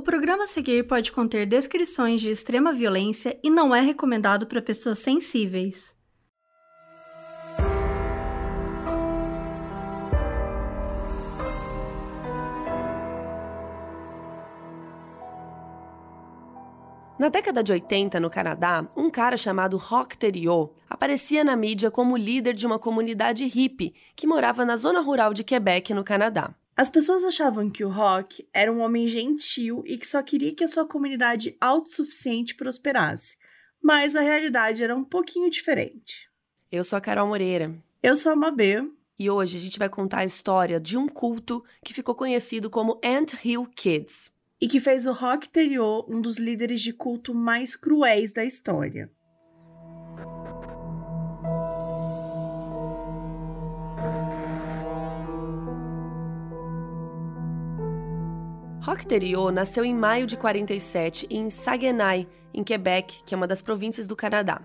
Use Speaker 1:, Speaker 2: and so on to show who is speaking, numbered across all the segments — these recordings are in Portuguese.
Speaker 1: O programa a seguir pode conter descrições de extrema violência e não é recomendado para pessoas sensíveis.
Speaker 2: Na década de 80, no Canadá, um cara chamado Rock Theriot aparecia na mídia como líder de uma comunidade hippie que morava na zona rural de Quebec, no Canadá.
Speaker 3: As pessoas achavam que o Rock era um homem gentil e que só queria que a sua comunidade autossuficiente prosperasse. Mas a realidade era um pouquinho diferente.
Speaker 2: Eu sou a Carol Moreira.
Speaker 3: Eu sou a Mabê.
Speaker 2: E hoje a gente vai contar a história de um culto que ficou conhecido como Ant Hill Kids
Speaker 3: e que fez o Rock Theriot um dos líderes de culto mais cruéis da história.
Speaker 2: Theriot nasceu em maio de 47 em Saguenay, em Quebec, que é uma das províncias do Canadá.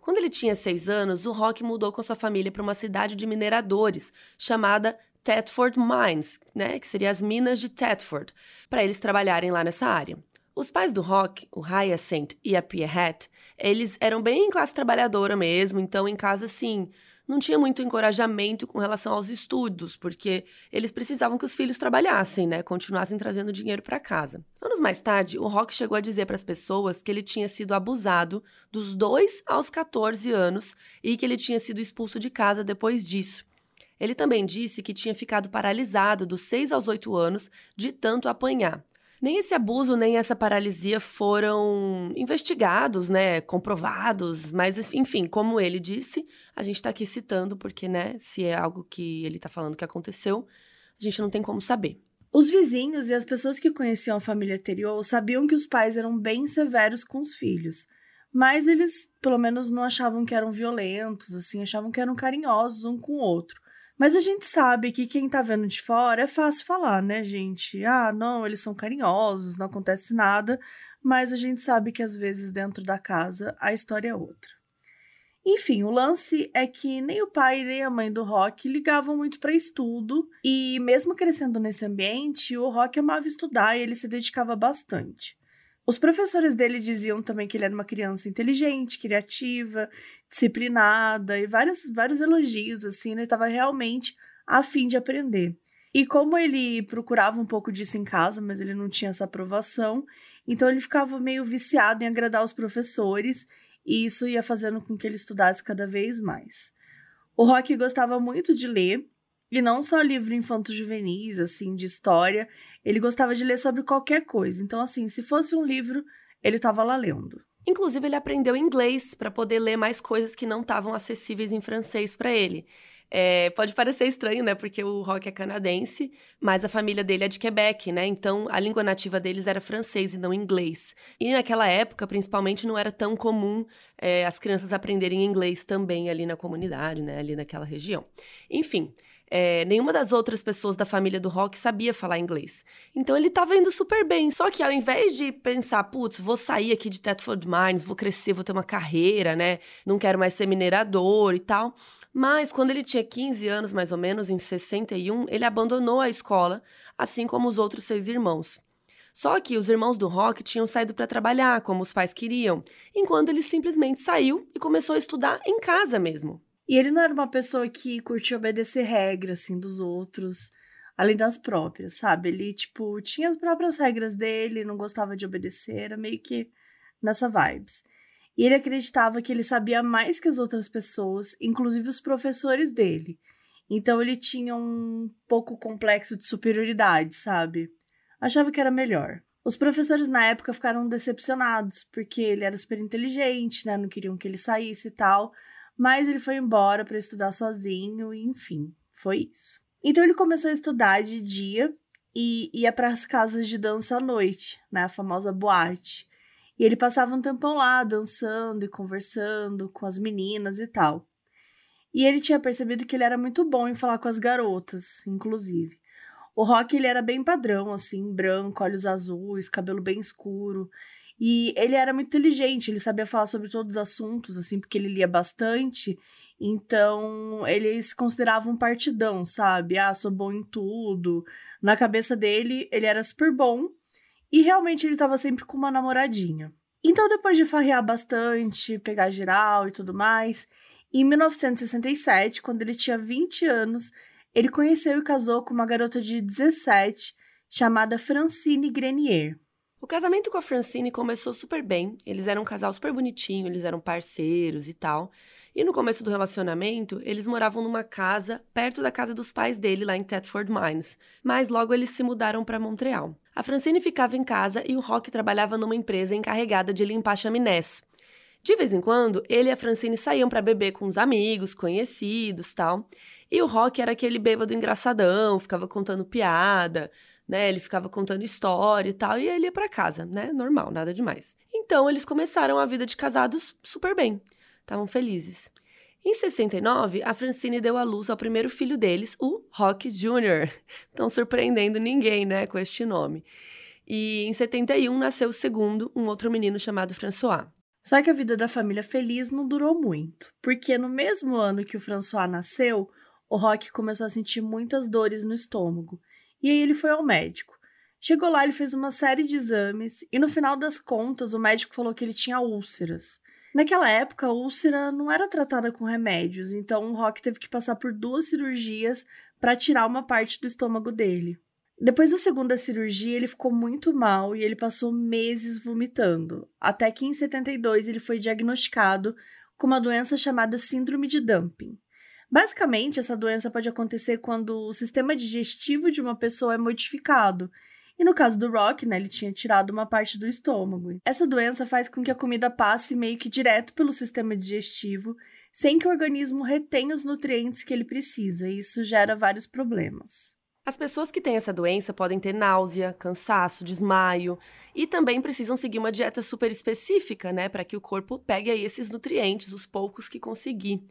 Speaker 2: Quando ele tinha seis anos, o Rock mudou com sua família para uma cidade de mineradores chamada Thetford Mines, né, que seriam as minas de Thetford, para eles trabalharem lá nessa área. Os pais do Rock, o Hyacinth e a Pierrette, eles eram bem classe trabalhadora mesmo, então em casa, assim, não tinha muito encorajamento com relação aos estudos, porque eles precisavam que os filhos trabalhassem, né, continuassem trazendo dinheiro para casa. Anos mais tarde, o Rock chegou a dizer para as pessoas que ele tinha sido abusado dos 2 aos 14 anos e que ele tinha sido expulso de casa depois disso. Ele também disse que tinha ficado paralisado dos 6 aos 8 anos de tanto apanhar. Nem esse abuso nem essa paralisia foram investigados, né, comprovados, mas enfim, como ele disse, a gente está aqui citando porque, né, se é algo que ele está falando que aconteceu, a gente não tem como saber.
Speaker 3: Os vizinhos e as pessoas que conheciam a família anterior sabiam que os pais eram bem severos com os filhos, mas eles, pelo menos, não achavam que eram violentos, assim, achavam que eram carinhosos um com o outro. Mas a gente sabe que quem tá vendo de fora é fácil falar, né, gente? Ah, não, eles são carinhosos, não acontece nada, mas a gente sabe que às vezes dentro da casa a história é outra. Enfim, o lance é que nem o pai nem a mãe do Rock ligavam muito para estudo, e mesmo crescendo nesse ambiente, o Rock amava estudar e ele se dedicava bastante. Os professores dele diziam também que ele era uma criança inteligente, criativa, disciplinada e vários, vários elogios, assim, né? Ele estava realmente a fim de aprender. E como ele procurava um pouco disso em casa, mas ele não tinha essa aprovação, então ele ficava meio viciado em agradar os professores e isso ia fazendo com que ele estudasse cada vez mais. O Rock gostava muito de ler, e não só livro infanto-juvenis, assim, de história, ele gostava de ler sobre qualquer coisa. Então, assim, se fosse um livro, ele estava lá lendo.
Speaker 2: Inclusive, ele aprendeu inglês para poder ler mais coisas que não estavam acessíveis em francês para ele. É, pode parecer estranho, né? Porque o rock é canadense, mas a família dele é de Quebec, né? Então a língua nativa deles era francês e não inglês. E naquela época, principalmente, não era tão comum é, as crianças aprenderem inglês também ali na comunidade, né? Ali naquela região. Enfim. É, nenhuma das outras pessoas da família do Rock sabia falar inglês. Então ele estava indo super bem. Só que ao invés de pensar, putz, vou sair aqui de Thetford Mines, vou crescer, vou ter uma carreira, né? Não quero mais ser minerador e tal. Mas quando ele tinha 15 anos, mais ou menos, em 61, ele abandonou a escola, assim como os outros seis irmãos. Só que os irmãos do Rock tinham saído para trabalhar, como os pais queriam, enquanto ele simplesmente saiu e começou a estudar em casa mesmo.
Speaker 3: E ele não era uma pessoa que curtia obedecer regras, assim, dos outros, além das próprias, sabe? Ele, tipo, tinha as próprias regras dele, não gostava de obedecer, era meio que nessa vibes. E ele acreditava que ele sabia mais que as outras pessoas, inclusive os professores dele. Então ele tinha um pouco complexo de superioridade, sabe? Achava que era melhor. Os professores na época ficaram decepcionados, porque ele era super inteligente, né? Não queriam que ele saísse e tal mas ele foi embora para estudar sozinho e enfim, foi isso. Então ele começou a estudar de dia e ia para as casas de dança à noite, né, a famosa boate. E ele passava um tempão lá dançando e conversando com as meninas e tal. E ele tinha percebido que ele era muito bom em falar com as garotas, inclusive. O Rock ele era bem padrão, assim, branco, olhos azuis, cabelo bem escuro. E ele era muito inteligente, ele sabia falar sobre todos os assuntos, assim, porque ele lia bastante. Então, ele se considerava um partidão, sabe? Ah, sou bom em tudo. Na cabeça dele, ele era super bom. E realmente ele estava sempre com uma namoradinha. Então, depois de farrear bastante, pegar geral e tudo mais, em 1967, quando ele tinha 20 anos, ele conheceu e casou com uma garota de 17 chamada Francine Grenier.
Speaker 2: O casamento com a Francine começou super bem. Eles eram um casal super bonitinho, eles eram parceiros e tal. E no começo do relacionamento, eles moravam numa casa perto da casa dos pais dele, lá em Thetford Mines. Mas logo eles se mudaram para Montreal. A Francine ficava em casa e o Rock trabalhava numa empresa encarregada de limpar chaminés. De vez em quando, ele e a Francine saíam para beber com os amigos, conhecidos, tal. E o Rock era aquele bêbado engraçadão, ficava contando piada, né? Ele ficava contando história e tal, e ele ia para casa, né? Normal, nada demais. Então, eles começaram a vida de casados super bem. Estavam felizes. Em 69, a Francine deu à luz ao primeiro filho deles, o Rock Jr. Não surpreendendo ninguém, né, com este nome. E em 71 nasceu o segundo, um outro menino chamado François.
Speaker 3: Só que a vida da família feliz não durou muito, porque no mesmo ano que o François nasceu, o Rock começou a sentir muitas dores no estômago. E aí ele foi ao médico. Chegou lá, ele fez uma série de exames e no final das contas o médico falou que ele tinha úlceras. Naquela época, a úlcera não era tratada com remédios, então o Rock teve que passar por duas cirurgias para tirar uma parte do estômago dele. Depois da segunda cirurgia, ele ficou muito mal e ele passou meses vomitando, até que em 72 ele foi diagnosticado com uma doença chamada síndrome de dumping. Basicamente, essa doença pode acontecer quando o sistema digestivo de uma pessoa é modificado e no caso do Rock, né, ele tinha tirado uma parte do estômago. Essa doença faz com que a comida passe meio que direto pelo sistema digestivo, sem que o organismo retenha os nutrientes que ele precisa, e isso gera vários problemas.
Speaker 2: As pessoas que têm essa doença podem ter náusea, cansaço, desmaio e também precisam seguir uma dieta super específica, né, para que o corpo pegue aí esses nutrientes, os poucos que conseguir.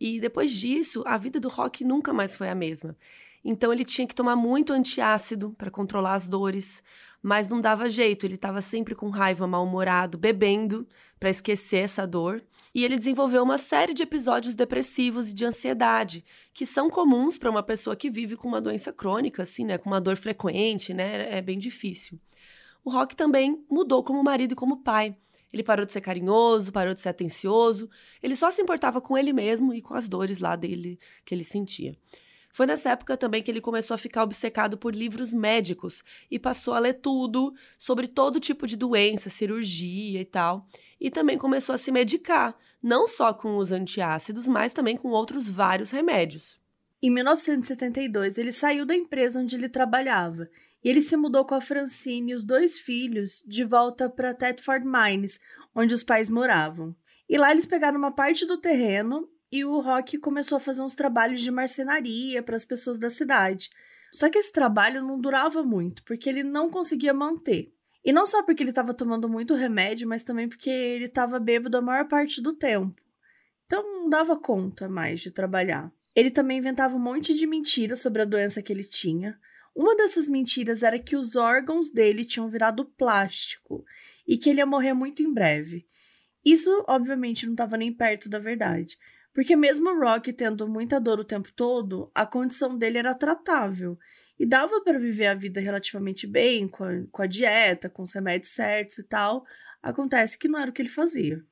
Speaker 2: E depois disso, a vida do Rock nunca mais foi a mesma. Então ele tinha que tomar muito antiácido para controlar as dores, mas não dava jeito, ele estava sempre com raiva, mal-humorado, bebendo para esquecer essa dor. E ele desenvolveu uma série de episódios depressivos e de ansiedade, que são comuns para uma pessoa que vive com uma doença crônica, assim, né, com uma dor frequente, né, é bem difícil. O Rock também mudou como marido e como pai. Ele parou de ser carinhoso, parou de ser atencioso, ele só se importava com ele mesmo e com as dores lá dele que ele sentia. Foi nessa época também que ele começou a ficar obcecado por livros médicos e passou a ler tudo sobre todo tipo de doença, cirurgia e tal. E também começou a se medicar, não só com os antiácidos, mas também com outros vários remédios.
Speaker 3: Em 1972, ele saiu da empresa onde ele trabalhava e ele se mudou com a Francine e os dois filhos de volta para Thetford Mines, onde os pais moravam. E lá eles pegaram uma parte do terreno e o Rock começou a fazer uns trabalhos de marcenaria para as pessoas da cidade. Só que esse trabalho não durava muito, porque ele não conseguia manter. E não só porque ele estava tomando muito remédio, mas também porque ele estava bêbado a maior parte do tempo. Então não dava conta mais de trabalhar. Ele também inventava um monte de mentiras sobre a doença que ele tinha. Uma dessas mentiras era que os órgãos dele tinham virado plástico e que ele ia morrer muito em breve. Isso, obviamente, não estava nem perto da verdade. Porque mesmo o Rock tendo muita dor o tempo todo, a condição dele era tratável e dava para viver a vida relativamente bem, com a, com a dieta, com os remédios certos e tal. Acontece que não era o que ele fazia.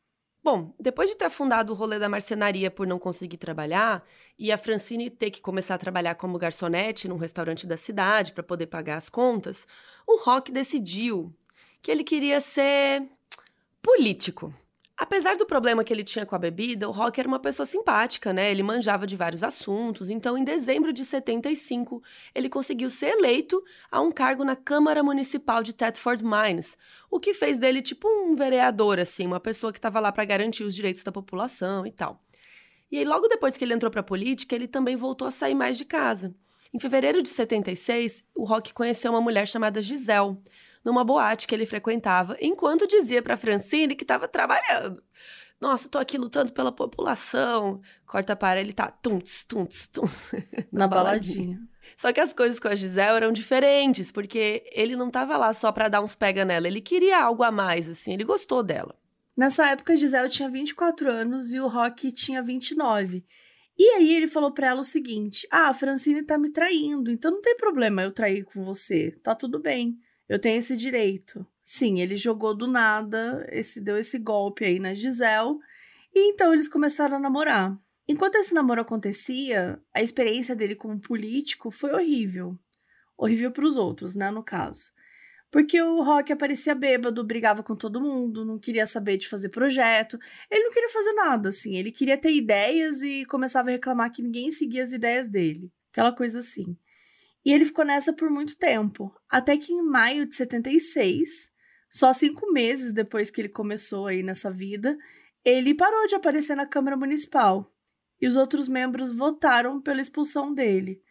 Speaker 2: Bom, depois de ter afundado o rolê da marcenaria por não conseguir trabalhar e a Francine ter que começar a trabalhar como garçonete num restaurante da cidade para poder pagar as contas, o Rock decidiu que ele queria ser político. Apesar do problema que ele tinha com a bebida, o Rock era uma pessoa simpática, né? Ele manjava de vários assuntos. Então, em dezembro de 75, ele conseguiu ser eleito a um cargo na Câmara Municipal de Thetford Mines, o que fez dele tipo um vereador, assim, uma pessoa que estava lá para garantir os direitos da população e tal. E aí, logo depois que ele entrou para a política, ele também voltou a sair mais de casa. Em fevereiro de 76, o Rock conheceu uma mulher chamada Giselle numa boate que ele frequentava, enquanto dizia para Francine que estava trabalhando. Nossa, tô aqui lutando pela população. Corta para ele tá tunts, tunts, tunts.
Speaker 3: na, na baladinha. baladinha.
Speaker 2: Só que as coisas com a Gisele eram diferentes, porque ele não tava lá só para dar uns pega nela, ele queria algo a mais, assim, ele gostou dela.
Speaker 3: Nessa época, a Gisele tinha 24 anos e o Rock tinha 29. E aí ele falou para ela o seguinte: Ah, a Francine tá me traindo, então não tem problema eu trair com você, tá tudo bem. Eu tenho esse direito. Sim, ele jogou do nada, esse deu esse golpe aí na Gisele, e então eles começaram a namorar. Enquanto esse namoro acontecia, a experiência dele como político foi horrível. Horrível para os outros, né, no caso. Porque o Rock aparecia bêbado, brigava com todo mundo, não queria saber de fazer projeto. Ele não queria fazer nada, assim. Ele queria ter ideias e começava a reclamar que ninguém seguia as ideias dele. Aquela coisa assim. E ele ficou nessa por muito tempo. Até que em maio de 76, só cinco meses depois que ele começou aí nessa vida, ele parou de aparecer na Câmara Municipal. E os outros membros votaram pela expulsão dele.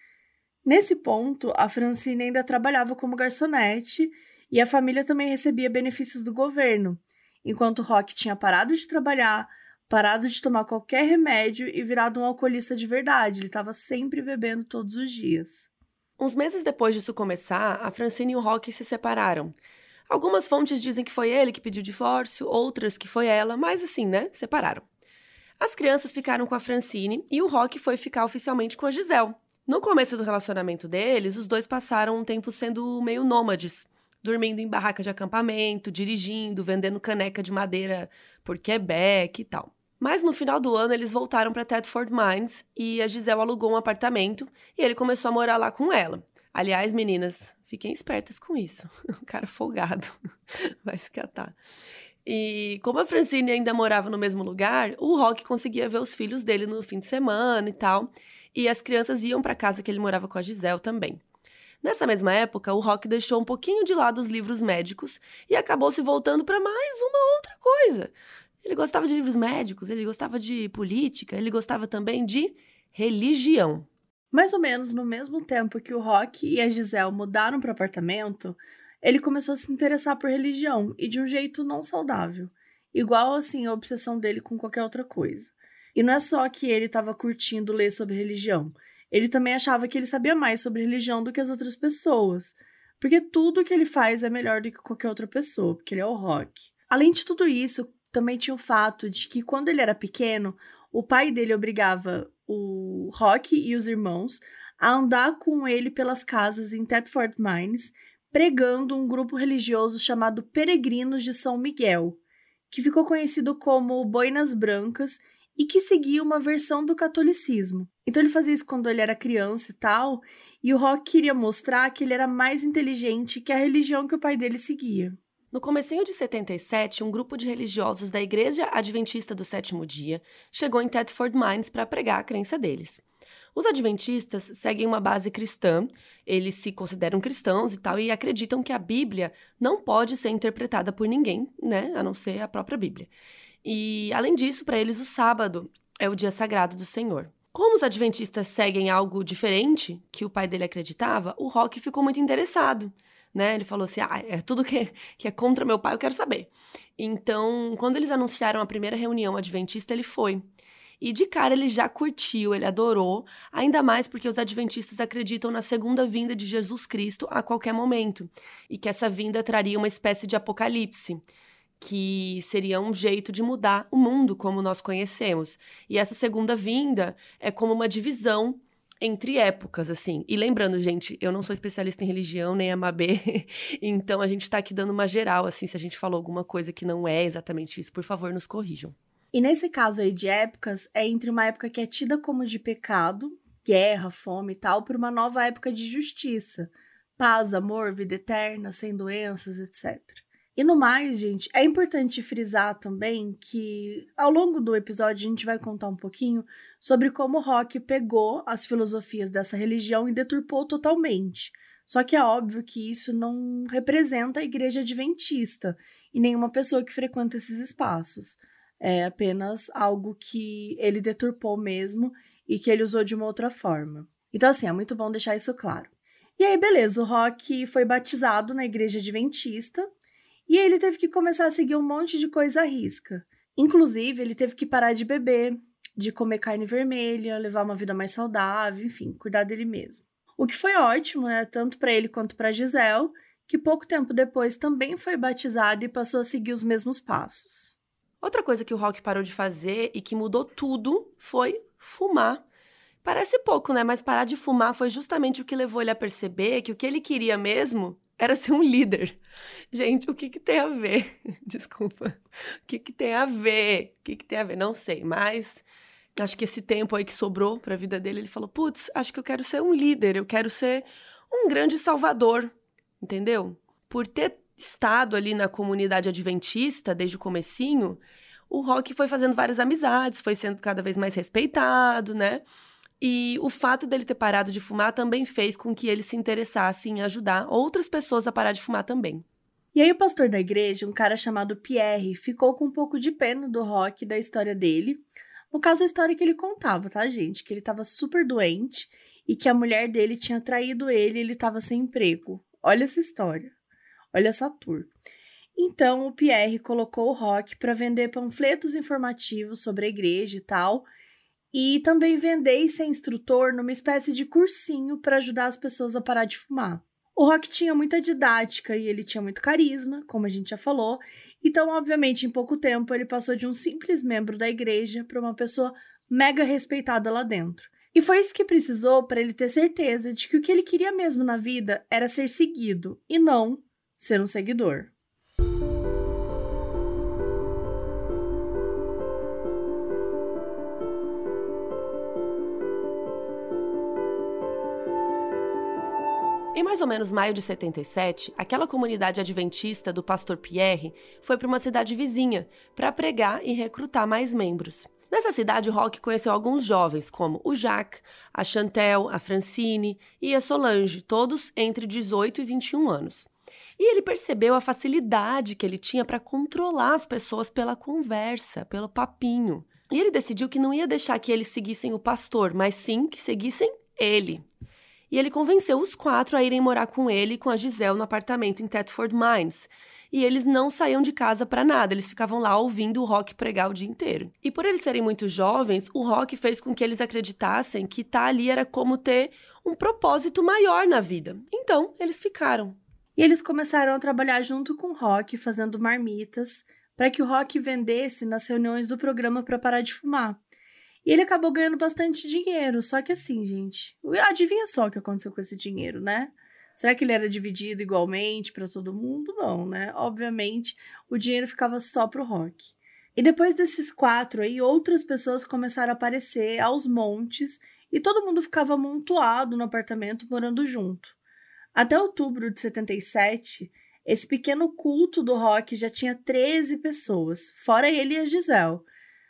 Speaker 3: Nesse ponto, a Francine ainda trabalhava como garçonete e a família também recebia benefícios do governo, enquanto Rock tinha parado de trabalhar, parado de tomar qualquer remédio e virado um alcoolista de verdade. Ele estava sempre bebendo todos os dias.
Speaker 2: Uns meses depois disso começar, a Francine e o Rock se separaram. Algumas fontes dizem que foi ele que pediu divórcio, outras que foi ela, mas assim, né? Separaram. As crianças ficaram com a Francine e o Rock foi ficar oficialmente com a Giselle. No começo do relacionamento deles, os dois passaram um tempo sendo meio nômades dormindo em barraca de acampamento, dirigindo, vendendo caneca de madeira por Quebec e tal. Mas no final do ano eles voltaram para Thetford Mines e a Giselle alugou um apartamento e ele começou a morar lá com ela. Aliás, meninas, fiquem espertas com isso. O cara folgado vai se catar. E como a Francine ainda morava no mesmo lugar, o Rock conseguia ver os filhos dele no fim de semana e tal. E as crianças iam para casa que ele morava com a Giselle também. Nessa mesma época, o Rock deixou um pouquinho de lado os livros médicos e acabou se voltando para mais uma outra coisa. Ele gostava de livros médicos, ele gostava de política, ele gostava também de religião.
Speaker 3: Mais ou menos no mesmo tempo que o Rock e a Giselle mudaram para o apartamento, ele começou a se interessar por religião e de um jeito não saudável, igual assim a obsessão dele com qualquer outra coisa. E não é só que ele estava curtindo ler sobre religião, ele também achava que ele sabia mais sobre religião do que as outras pessoas, porque tudo que ele faz é melhor do que qualquer outra pessoa, porque ele é o rock. Além de tudo isso, também tinha o fato de que quando ele era pequeno, o pai dele obrigava o Rock e os irmãos a andar com ele pelas casas em Thetford Mines, pregando um grupo religioso chamado Peregrinos de São Miguel, que ficou conhecido como Boinas Brancas e que seguia uma versão do catolicismo. Então ele fazia isso quando ele era criança e tal, e o Rock queria mostrar que ele era mais inteligente que a religião que o pai dele seguia.
Speaker 2: No comecinho de 77, um grupo de religiosos da Igreja Adventista do Sétimo Dia chegou em Thetford Mines para pregar a crença deles. Os adventistas seguem uma base cristã, eles se consideram cristãos e tal, e acreditam que a Bíblia não pode ser interpretada por ninguém, né, a não ser a própria Bíblia. E, além disso, para eles, o sábado é o dia sagrado do Senhor. Como os adventistas seguem algo diferente que o pai dele acreditava, o Rock ficou muito interessado. Né? Ele falou assim: ah, é tudo que, que é contra meu pai, eu quero saber. Então, quando eles anunciaram a primeira reunião adventista, ele foi. E de cara ele já curtiu, ele adorou, ainda mais porque os adventistas acreditam na segunda vinda de Jesus Cristo a qualquer momento, e que essa vinda traria uma espécie de apocalipse que seria um jeito de mudar o mundo como nós conhecemos. E essa segunda vinda é como uma divisão entre épocas, assim. E lembrando, gente, eu não sou especialista em religião, nem Amabê, então a gente está aqui dando uma geral, assim, se a gente falou alguma coisa que não é exatamente isso, por favor, nos corrijam.
Speaker 3: E nesse caso aí de épocas, é entre uma época que é tida como de pecado, guerra, fome e tal, por uma nova época de justiça, paz, amor, vida eterna, sem doenças, etc. E no mais, gente, é importante frisar também que ao longo do episódio a gente vai contar um pouquinho sobre como o Rock pegou as filosofias dessa religião e deturpou totalmente. Só que é óbvio que isso não representa a igreja adventista e nenhuma pessoa que frequenta esses espaços. É apenas algo que ele deturpou mesmo e que ele usou de uma outra forma. Então, assim, é muito bom deixar isso claro. E aí, beleza, o Rock foi batizado na igreja adventista e ele teve que começar a seguir um monte de coisa à risca. Inclusive, ele teve que parar de beber, de comer carne vermelha, levar uma vida mais saudável, enfim, cuidar dele mesmo. O que foi ótimo, né, tanto para ele quanto para Gisele, que pouco tempo depois também foi batizado e passou a seguir os mesmos passos.
Speaker 2: Outra coisa que o Rock parou de fazer e que mudou tudo foi fumar. Parece pouco, né? Mas parar de fumar foi justamente o que levou ele a perceber que o que ele queria mesmo era ser um líder. Gente, o que, que tem a ver? Desculpa. O que, que tem a ver? O que, que tem a ver? Não sei, mas acho que esse tempo aí que sobrou para a vida dele, ele falou: putz, acho que eu quero ser um líder, eu quero ser um grande salvador, entendeu? Por ter estado ali na comunidade adventista desde o comecinho, o Rock foi fazendo várias amizades, foi sendo cada vez mais respeitado, né? E o fato dele ter parado de fumar também fez com que ele se interessasse em ajudar outras pessoas a parar de fumar também.
Speaker 3: E aí o pastor da igreja, um cara chamado Pierre, ficou com um pouco de pena do Rock da história dele. No caso, a história que ele contava, tá, gente? Que ele tava super doente e que a mulher dele tinha traído ele e ele tava sem emprego. Olha essa história. Olha essa tour. Então, o Pierre colocou o Rock para vender panfletos informativos sobre a igreja e tal, e também vender e ser instrutor numa espécie de cursinho para ajudar as pessoas a parar de fumar. O Rock tinha muita didática e ele tinha muito carisma, como a gente já falou, então, obviamente, em pouco tempo ele passou de um simples membro da igreja para uma pessoa mega respeitada lá dentro. E foi isso que precisou para ele ter certeza de que o que ele queria mesmo na vida era ser seguido e não ser um seguidor.
Speaker 2: Mais ou menos maio de 77, aquela comunidade adventista do pastor Pierre foi para uma cidade vizinha para pregar e recrutar mais membros. Nessa cidade, o Rock conheceu alguns jovens, como o Jacques, a Chantel, a Francine e a Solange, todos entre 18 e 21 anos. E ele percebeu a facilidade que ele tinha para controlar as pessoas pela conversa, pelo papinho. E ele decidiu que não ia deixar que eles seguissem o pastor, mas sim que seguissem ele e ele convenceu os quatro a irem morar com ele e com a Giselle no apartamento em Thetford Mines. E eles não saíam de casa para nada, eles ficavam lá ouvindo o rock pregar o dia inteiro. E por eles serem muito jovens, o rock fez com que eles acreditassem que estar tá ali era como ter um propósito maior na vida. Então, eles ficaram.
Speaker 3: E eles começaram a trabalhar junto com o rock, fazendo marmitas, para que o rock vendesse nas reuniões do programa para parar de fumar. E ele acabou ganhando bastante dinheiro. Só que assim, gente, adivinha só o que aconteceu com esse dinheiro, né? Será que ele era dividido igualmente para todo mundo? Não, né? Obviamente, o dinheiro ficava só pro rock. E depois desses quatro aí, outras pessoas começaram a aparecer aos montes e todo mundo ficava amontoado no apartamento morando junto. Até outubro de 77, esse pequeno culto do rock já tinha 13 pessoas, fora ele e a Giselle.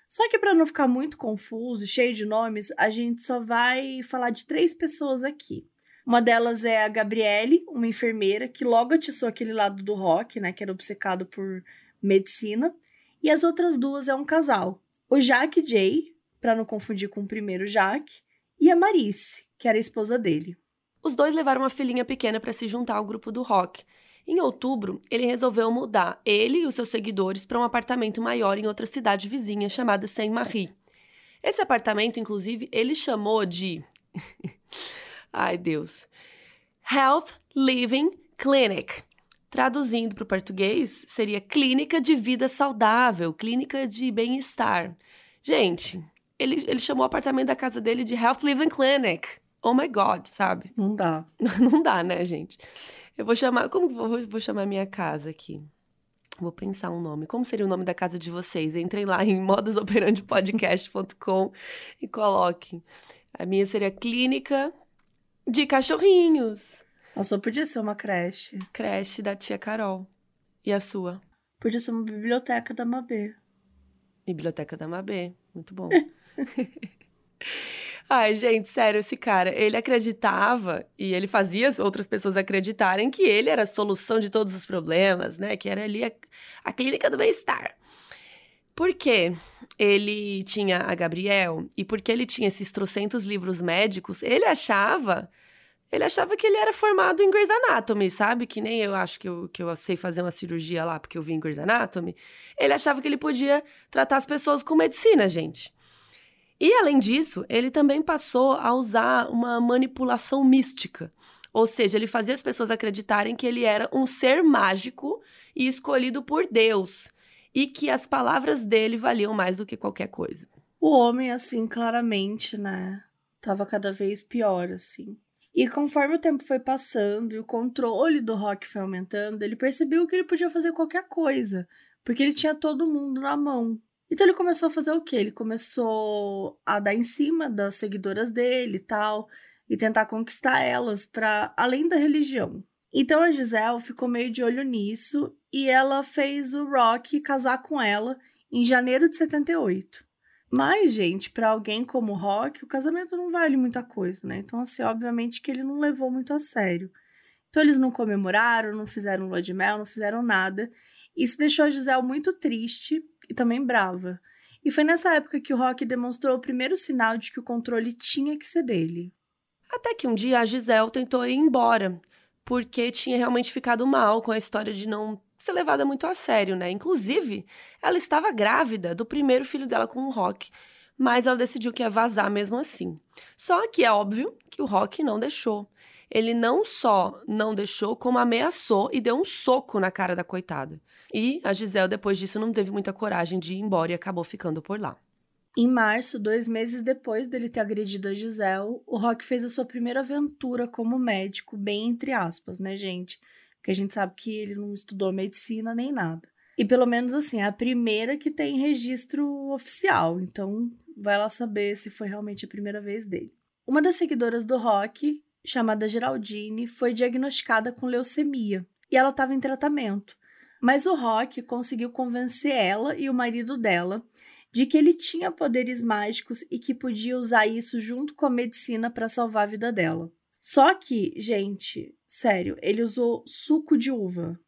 Speaker 3: Só que para não ficar muito confuso e cheio de nomes, a gente só vai falar de três pessoas aqui. Uma delas é a Gabriele, uma enfermeira que logo atiçou aquele lado do rock, né, que era obcecado por medicina, e as outras duas é um casal, o Jack Jay, para não confundir com o primeiro Jack, e a Marice, que era a esposa dele.
Speaker 2: Os dois levaram uma filhinha pequena para se juntar ao grupo do rock, em outubro, ele resolveu mudar ele e os seus seguidores para um apartamento maior em outra cidade vizinha chamada Saint-Marie. Esse apartamento, inclusive, ele chamou de. Ai, Deus. Health Living Clinic. Traduzindo para o português, seria clínica de vida saudável, clínica de bem-estar. Gente, ele, ele chamou o apartamento da casa dele de Health Living Clinic. Oh my God, sabe?
Speaker 3: Não dá.
Speaker 2: Não dá, né, gente? Eu vou chamar. Como vou, vou chamar minha casa aqui? Vou pensar um nome. Como seria o nome da casa de vocês? Entrem lá em modusoperandipodcast.com e coloquem. A minha seria Clínica de Cachorrinhos.
Speaker 3: A sua podia ser uma creche.
Speaker 2: Creche da tia Carol. E a sua?
Speaker 3: Podia ser uma biblioteca da Mabê.
Speaker 2: Biblioteca da Mabê. Muito bom. Ai, gente, sério, esse cara, ele acreditava e ele fazia as outras pessoas acreditarem que ele era a solução de todos os problemas, né? Que era ali a, a clínica do bem-estar. Por quê? Ele tinha a Gabriel e porque ele tinha esses trocentos livros médicos, ele achava ele achava que ele era formado em Grey's Anatomy, sabe? Que nem eu acho que eu, que eu sei fazer uma cirurgia lá porque eu vi em Grey's Anatomy. Ele achava que ele podia tratar as pessoas com medicina, gente. E além disso, ele também passou a usar uma manipulação mística. Ou seja, ele fazia as pessoas acreditarem que ele era um ser mágico e escolhido por Deus, e que as palavras dele valiam mais do que qualquer coisa.
Speaker 3: O homem, assim, claramente, né, tava cada vez pior, assim. E conforme o tempo foi passando e o controle do Rock foi aumentando, ele percebeu que ele podia fazer qualquer coisa, porque ele tinha todo mundo na mão. Então ele começou a fazer o quê? Ele começou a dar em cima das seguidoras dele e tal, e tentar conquistar elas para além da religião. Então a Giselle ficou meio de olho nisso e ela fez o Rock casar com ela em janeiro de 78. Mas, gente, para alguém como o Rock, o casamento não vale muita coisa, né? Então, assim, obviamente que ele não levou muito a sério. Então, eles não comemoraram, não fizeram lua de mel, não fizeram nada. Isso deixou a Gisele muito triste e também brava. E foi nessa época que o Rock demonstrou o primeiro sinal de que o controle tinha que ser dele.
Speaker 2: Até que um dia a Gisele tentou ir embora, porque tinha realmente ficado mal com a história de não ser levada muito a sério, né? Inclusive, ela estava grávida do primeiro filho dela com o Rock, mas ela decidiu que ia vazar mesmo assim. Só que é óbvio que o Rock não deixou. Ele não só não deixou, como ameaçou e deu um soco na cara da coitada. E a Gisele, depois disso, não teve muita coragem de ir embora e acabou ficando por lá.
Speaker 3: Em março, dois meses depois dele ter agredido a Gisele, o Rock fez a sua primeira aventura como médico, bem entre aspas, né, gente? Porque a gente sabe que ele não estudou medicina nem nada. E pelo menos assim, é a primeira que tem registro oficial, então vai lá saber se foi realmente a primeira vez dele. Uma das seguidoras do Rock, chamada Geraldine, foi diagnosticada com leucemia e ela estava em tratamento. Mas o Rock conseguiu convencer ela e o marido dela de que ele tinha poderes mágicos e que podia usar isso junto com a medicina para salvar a vida dela. Só que, gente, sério, ele usou suco de uva.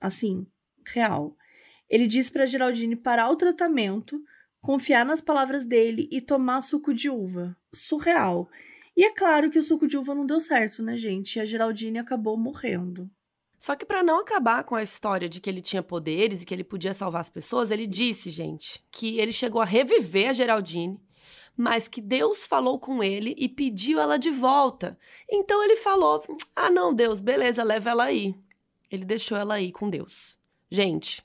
Speaker 3: Assim, real. Ele disse para Geraldine parar o tratamento, confiar nas palavras dele e tomar suco de uva. Surreal. E é claro que o suco de uva não deu certo, né, gente? E a Geraldine acabou morrendo.
Speaker 2: Só que para não acabar com a história de que ele tinha poderes e que ele podia salvar as pessoas, ele disse, gente, que ele chegou a reviver a Geraldine mas que Deus falou com ele e pediu ela de volta. Então ele falou: Ah, não, Deus, beleza, leva ela aí. Ele deixou ela aí com Deus. Gente.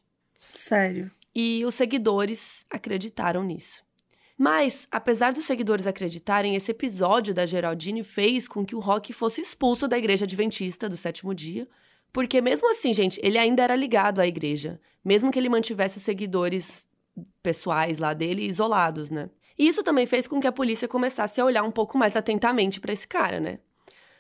Speaker 3: Sério.
Speaker 2: E os seguidores acreditaram nisso. Mas, apesar dos seguidores acreditarem, esse episódio da Geraldine fez com que o Rock fosse expulso da igreja adventista do sétimo dia, porque mesmo assim, gente, ele ainda era ligado à igreja, mesmo que ele mantivesse os seguidores pessoais lá dele isolados, né? E isso também fez com que a polícia começasse a olhar um pouco mais atentamente para esse cara, né?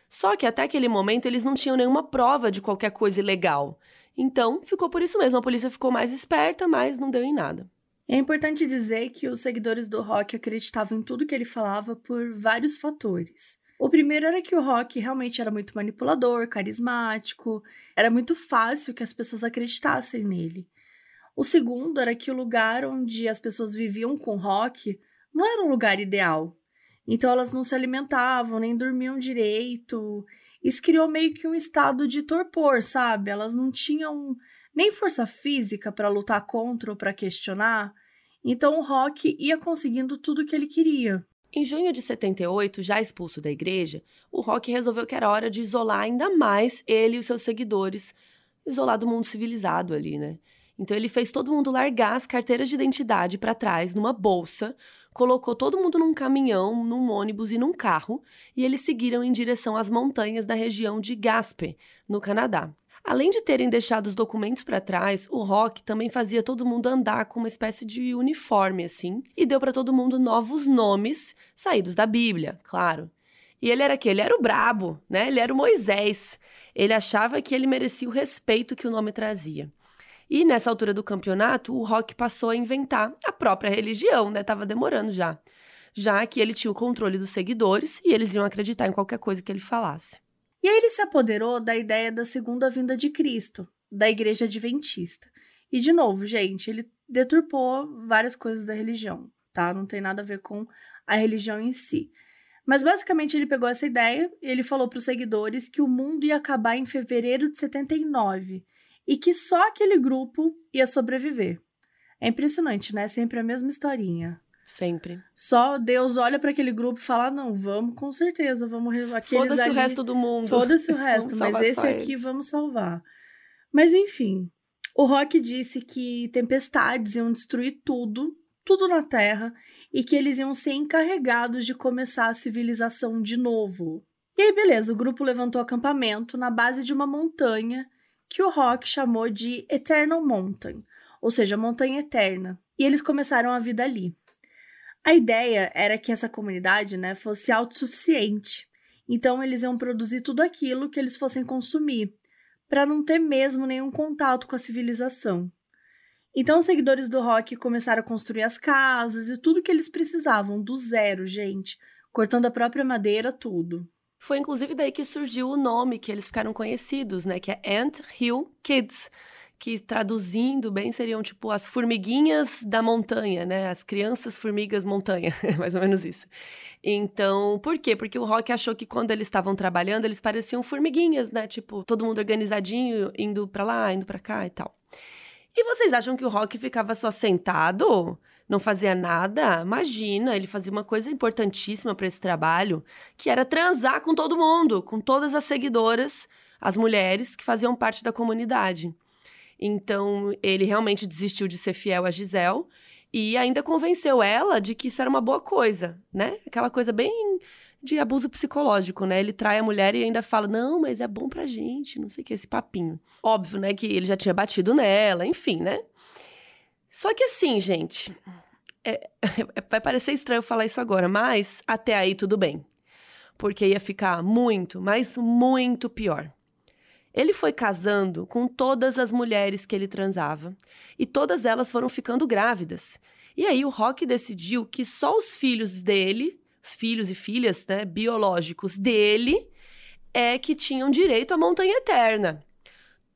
Speaker 2: Só que até aquele momento eles não tinham nenhuma prova de qualquer coisa ilegal. Então, ficou por isso mesmo. A polícia ficou mais esperta, mas não deu em nada.
Speaker 3: É importante dizer que os seguidores do Rock acreditavam em tudo que ele falava por vários fatores. O primeiro era que o Rock realmente era muito manipulador, carismático, era muito fácil que as pessoas acreditassem nele. O segundo era que o lugar onde as pessoas viviam com o Rock não era um lugar ideal. Então elas não se alimentavam, nem dormiam direito. Isso criou meio que um estado de torpor, sabe? Elas não tinham nem força física para lutar contra ou para questionar. Então o Rock ia conseguindo tudo o que ele queria.
Speaker 2: Em junho de 78, já expulso da igreja, o Rock resolveu que era hora de isolar ainda mais ele e seus seguidores, isolar do mundo civilizado ali, né? Então ele fez todo mundo largar as carteiras de identidade para trás numa bolsa, colocou todo mundo num caminhão, num ônibus e num carro, e eles seguiram em direção às montanhas da região de Gaspe, no Canadá. Além de terem deixado os documentos para trás, o Rock também fazia todo mundo andar com uma espécie de uniforme assim, e deu para todo mundo novos nomes saídos da Bíblia, claro. E ele era que ele era o brabo, né? Ele era o Moisés. Ele achava que ele merecia o respeito que o nome trazia. E nessa altura do campeonato, o Rock passou a inventar a própria religião, né? Tava demorando já. Já que ele tinha o controle dos seguidores e eles iam acreditar em qualquer coisa que ele falasse.
Speaker 3: E aí ele se apoderou da ideia da segunda vinda de Cristo, da igreja adventista. E de novo, gente, ele deturpou várias coisas da religião, tá? Não tem nada a ver com a religião em si. Mas basicamente ele pegou essa ideia e ele falou para os seguidores que o mundo ia acabar em fevereiro de 79 e que só aquele grupo ia sobreviver. É impressionante, né? Sempre a mesma historinha.
Speaker 2: Sempre.
Speaker 3: Só Deus olha para aquele grupo e fala: não, vamos com certeza, vamos.
Speaker 2: Foda-se o resto do mundo.
Speaker 3: Foda-se o resto, mas esse aqui vamos salvar. Mas enfim, o Rock disse que tempestades iam destruir tudo, tudo na Terra, e que eles iam ser encarregados de começar a civilização de novo. E aí, beleza, o grupo levantou acampamento na base de uma montanha que o Rock chamou de Eternal Mountain, ou seja, montanha eterna. E eles começaram a vida ali. A ideia era que essa comunidade né, fosse autossuficiente. Então, eles iam produzir tudo aquilo que eles fossem consumir, para não ter mesmo nenhum contato com a civilização. Então, os seguidores do rock começaram a construir as casas e tudo que eles precisavam, do zero, gente, cortando a própria madeira, tudo.
Speaker 2: Foi inclusive daí que surgiu o nome que eles ficaram conhecidos, né? Que é Ant Hill Kids, que traduzindo bem seriam tipo as formiguinhas da montanha, né? As crianças formigas montanha, mais ou menos isso. Então, por quê? Porque o Rock achou que quando eles estavam trabalhando, eles pareciam formiguinhas, né? Tipo, todo mundo organizadinho, indo para lá, indo para cá e tal. E vocês acham que o Rock ficava só sentado? Não fazia nada? Imagina, ele fazia uma coisa importantíssima para esse trabalho, que era transar com todo mundo, com todas as seguidoras, as mulheres que faziam parte da comunidade. Então, ele realmente desistiu de ser fiel a Gisele e ainda convenceu ela de que isso era uma boa coisa, né? Aquela coisa bem de abuso psicológico, né? Ele trai a mulher e ainda fala: "Não, mas é bom pra gente", não sei o que esse papinho. Óbvio, né, que ele já tinha batido nela, enfim, né? Só que assim, gente, é, vai parecer estranho falar isso agora, mas até aí tudo bem. Porque ia ficar muito, mas muito pior. Ele foi casando com todas as mulheres que ele transava e todas elas foram ficando grávidas. E aí o Rock decidiu que só os filhos dele os filhos e filhas né, biológicos dele é que tinham direito à montanha eterna.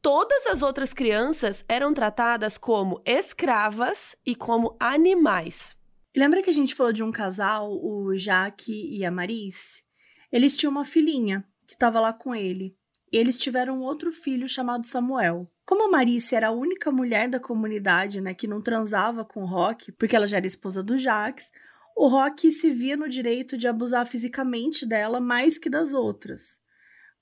Speaker 2: Todas as outras crianças eram tratadas como escravas e como animais.
Speaker 3: Lembra que a gente falou de um casal, o Jaque e a Maris? Eles tinham uma filhinha que estava lá com ele. Eles tiveram outro filho chamado Samuel. Como a Marice era a única mulher da comunidade, né, que não transava com o Rock, porque ela já era esposa do Jacques, o Rock se via no direito de abusar fisicamente dela mais que das outras.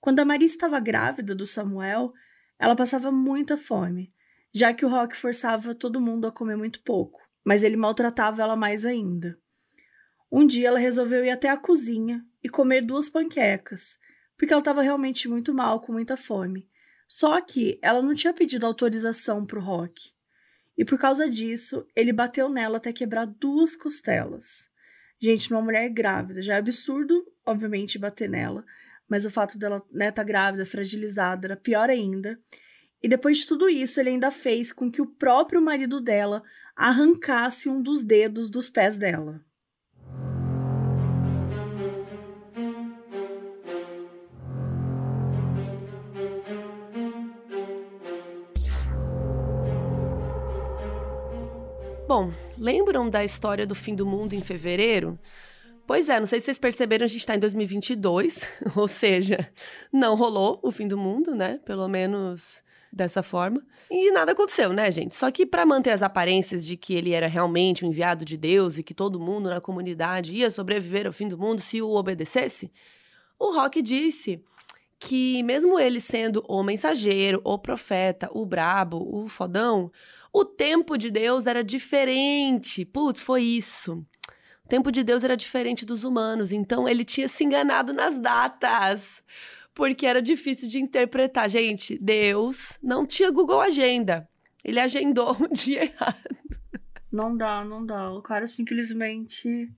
Speaker 3: Quando a Maria estava grávida do Samuel, ela passava muita fome, já que o Rock forçava todo mundo a comer muito pouco, mas ele maltratava ela mais ainda. Um dia ela resolveu ir até a cozinha e comer duas panquecas, porque ela estava realmente muito mal, com muita fome. Só que ela não tinha pedido autorização para o Rock e por causa disso, ele bateu nela até quebrar duas costelas. Gente, numa mulher grávida, já é absurdo, obviamente, bater nela, mas o fato dela né, tá grávida, fragilizada, era pior ainda. E depois de tudo isso, ele ainda fez com que o próprio marido dela arrancasse um dos dedos dos pés dela.
Speaker 2: Bom, lembram da história do fim do mundo em fevereiro? Pois é, não sei se vocês perceberam, a gente está em 2022, ou seja, não rolou o fim do mundo, né? Pelo menos dessa forma. E nada aconteceu, né, gente? Só que para manter as aparências de que ele era realmente um enviado de Deus e que todo mundo na comunidade ia sobreviver ao fim do mundo se o obedecesse, o Rock disse que mesmo ele sendo o mensageiro, o profeta, o brabo, o fodão, o tempo de Deus era diferente. Putz, foi isso. O tempo de Deus era diferente dos humanos, então ele tinha se enganado nas datas, porque era difícil de interpretar. Gente, Deus não tinha Google Agenda. Ele agendou um dia errado.
Speaker 3: Não dá, não dá. O cara simplesmente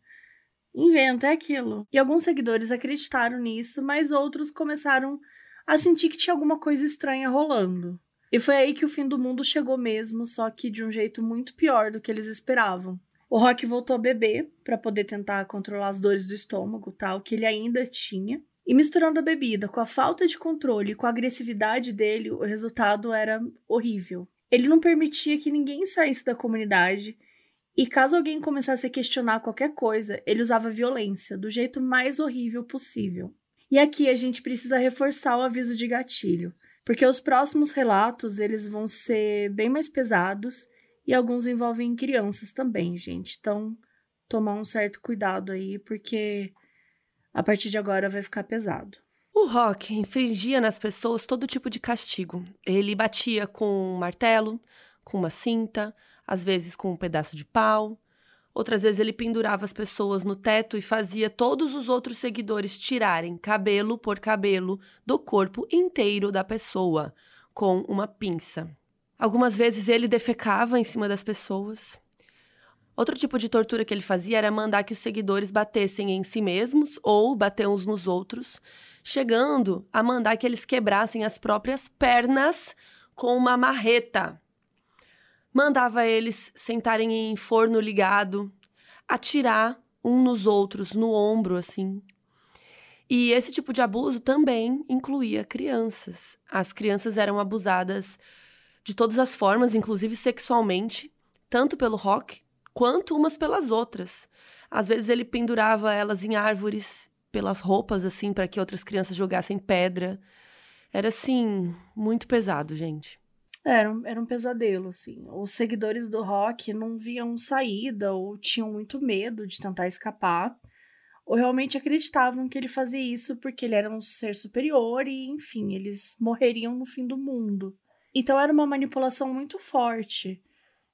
Speaker 3: inventa aquilo. E alguns seguidores acreditaram nisso, mas outros começaram a sentir que tinha alguma coisa estranha rolando. E foi aí que o fim do mundo chegou mesmo, só que de um jeito muito pior do que eles esperavam. O Rock voltou a beber para poder tentar controlar as dores do estômago, tal, que ele ainda tinha. E misturando a bebida com a falta de controle e com a agressividade dele, o resultado era horrível. Ele não permitia que ninguém saísse da comunidade, e caso alguém começasse a questionar qualquer coisa, ele usava violência do jeito mais horrível possível. E aqui a gente precisa reforçar o aviso de gatilho. Porque os próximos relatos, eles vão ser bem mais pesados e alguns envolvem crianças também, gente. Então, tomar um certo cuidado aí, porque a partir de agora vai ficar pesado.
Speaker 2: O Rock infligia nas pessoas todo tipo de castigo. Ele batia com um martelo, com uma cinta, às vezes com um pedaço de pau. Outras vezes ele pendurava as pessoas no teto e fazia todos os outros seguidores tirarem cabelo por cabelo do corpo inteiro da pessoa com uma pinça. Algumas vezes ele defecava em cima das pessoas. Outro tipo de tortura que ele fazia era mandar que os seguidores batessem em si mesmos ou bater uns nos outros, chegando a mandar que eles quebrassem as próprias pernas com uma marreta mandava eles sentarem em forno ligado, atirar um nos outros no ombro assim. E esse tipo de abuso também incluía crianças. As crianças eram abusadas de todas as formas, inclusive sexualmente, tanto pelo rock quanto umas pelas outras. Às vezes ele pendurava elas em árvores pelas roupas assim para que outras crianças jogassem pedra. Era assim, muito pesado, gente.
Speaker 3: Era um, era um pesadelo, assim. Os seguidores do rock não viam saída ou tinham muito medo de tentar escapar, ou realmente acreditavam que ele fazia isso porque ele era um ser superior e, enfim, eles morreriam no fim do mundo. Então era uma manipulação muito forte.